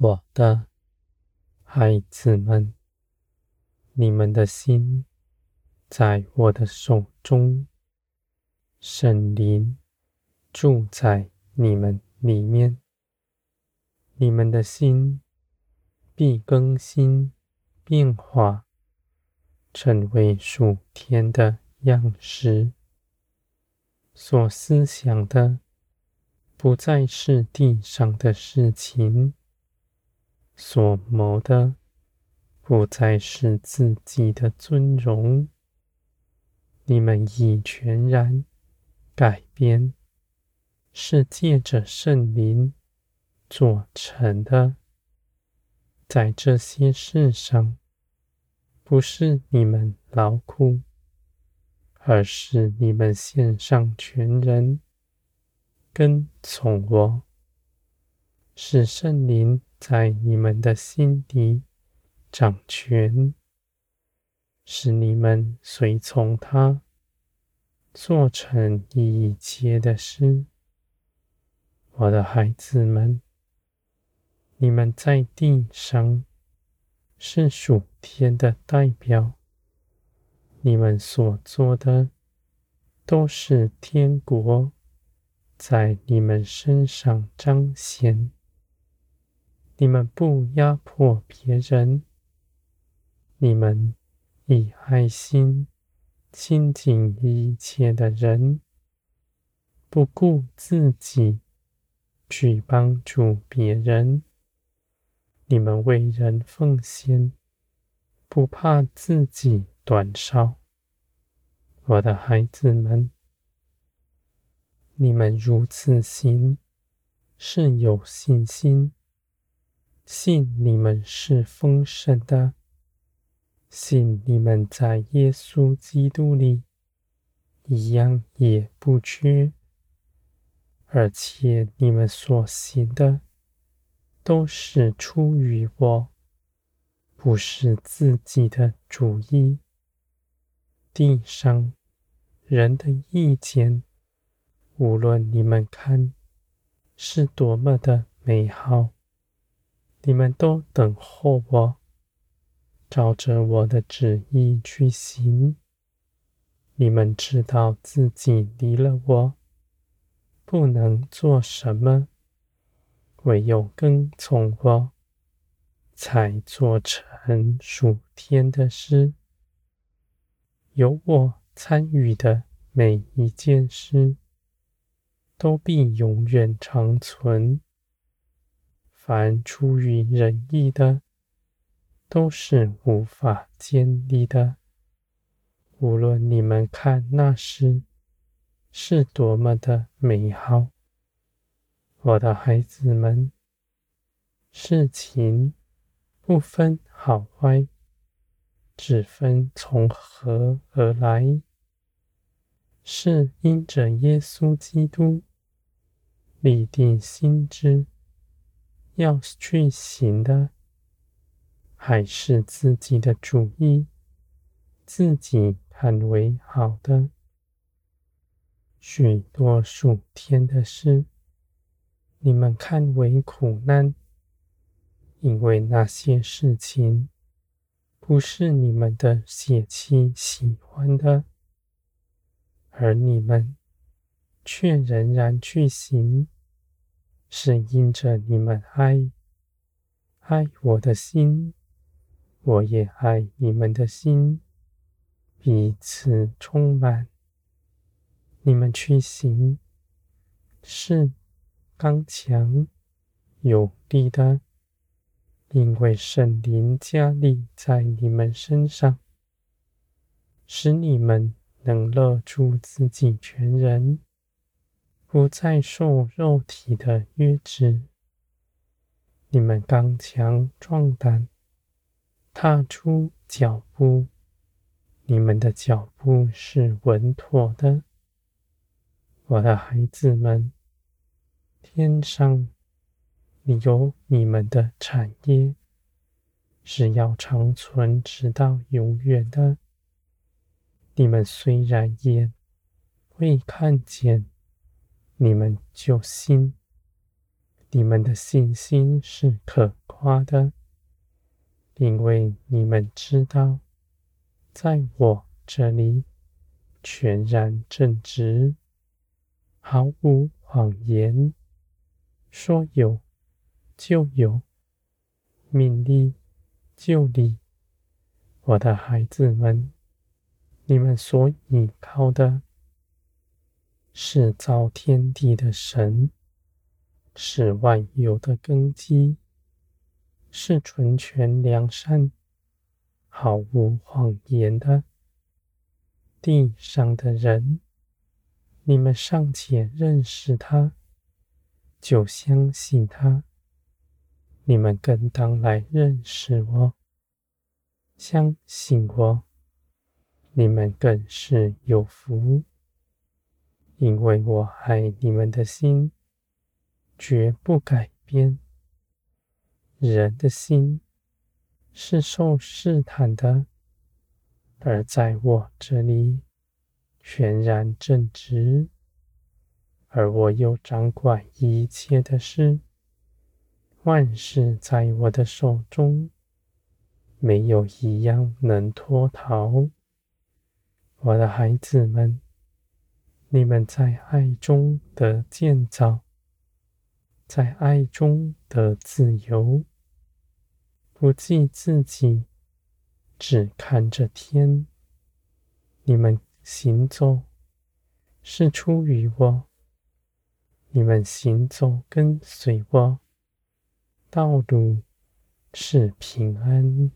我的孩子们，你们的心在我的手中，圣灵住在你们里面，你们的心必更新变化，成为属天的样式。所思想的不再是地上的事情。所谋的不再是自己的尊荣，你们已全然改变，是借着圣灵做成的。在这些事上，不是你们劳苦，而是你们献上全人，跟从我，是圣灵。在你们的心底掌权，使你们随从他，做成一切的事。我的孩子们，你们在地上是属天的代表，你们所做的都是天国在你们身上彰显。你们不压迫别人，你们以爱心亲近一切的人，不顾自己去帮助别人。你们为人奉献，不怕自己短少。我的孩子们，你们如此行，是有信心。信你们是丰盛的，信你们在耶稣基督里一样也不缺，而且你们所行的都是出于我，不是自己的主意。地上人的意见，无论你们看是多么的美好。你们都等候我，照着我的旨意去行。你们知道自己离了我，不能做什么，唯有跟从我，才做成属天的事。有我参与的每一件事，都必永远长存。凡出于仁义的，都是无法建立的。无论你们看那时是多么的美好，我的孩子们，事情不分好坏，只分从何而来，是因着耶稣基督立定心志。要去行的，还是自己的主意，自己看为好的。许多数天的事，你们看为苦难，因为那些事情不是你们的血气喜欢的，而你们却仍然去行。是因着你们爱，爱我的心，我也爱你们的心，彼此充满。你们去行，是刚强有力的，因为圣灵加力在你们身上，使你们能勒住自己全人。不再受肉体的约制，你们刚强壮胆，踏出脚步，你们的脚步是稳妥的。我的孩子们，天上你有你们的产业，是要长存直到永远的。你们虽然眼未看见。你们就信，你们的信心是可夸的，因为你们知道，在我这里全然正直，毫无谎言，说有就有，命立就立。我的孩子们，你们所倚靠的是造天地的神，是万有的根基，是纯全良善、毫无谎言的。地上的人，你们尚且认识他，就相信他，你们更当来认识我。相信我，你们更是有福，因为我爱你们的心绝不改变。人的心是受试探的，而在我这里全然正直，而我又掌管一切的事，万事在我的手中。没有一样能脱逃，我的孩子们，你们在爱中的建造，在爱中的自由，不计自己，只看着天。你们行走是出于我，你们行走跟随我，道路是平安。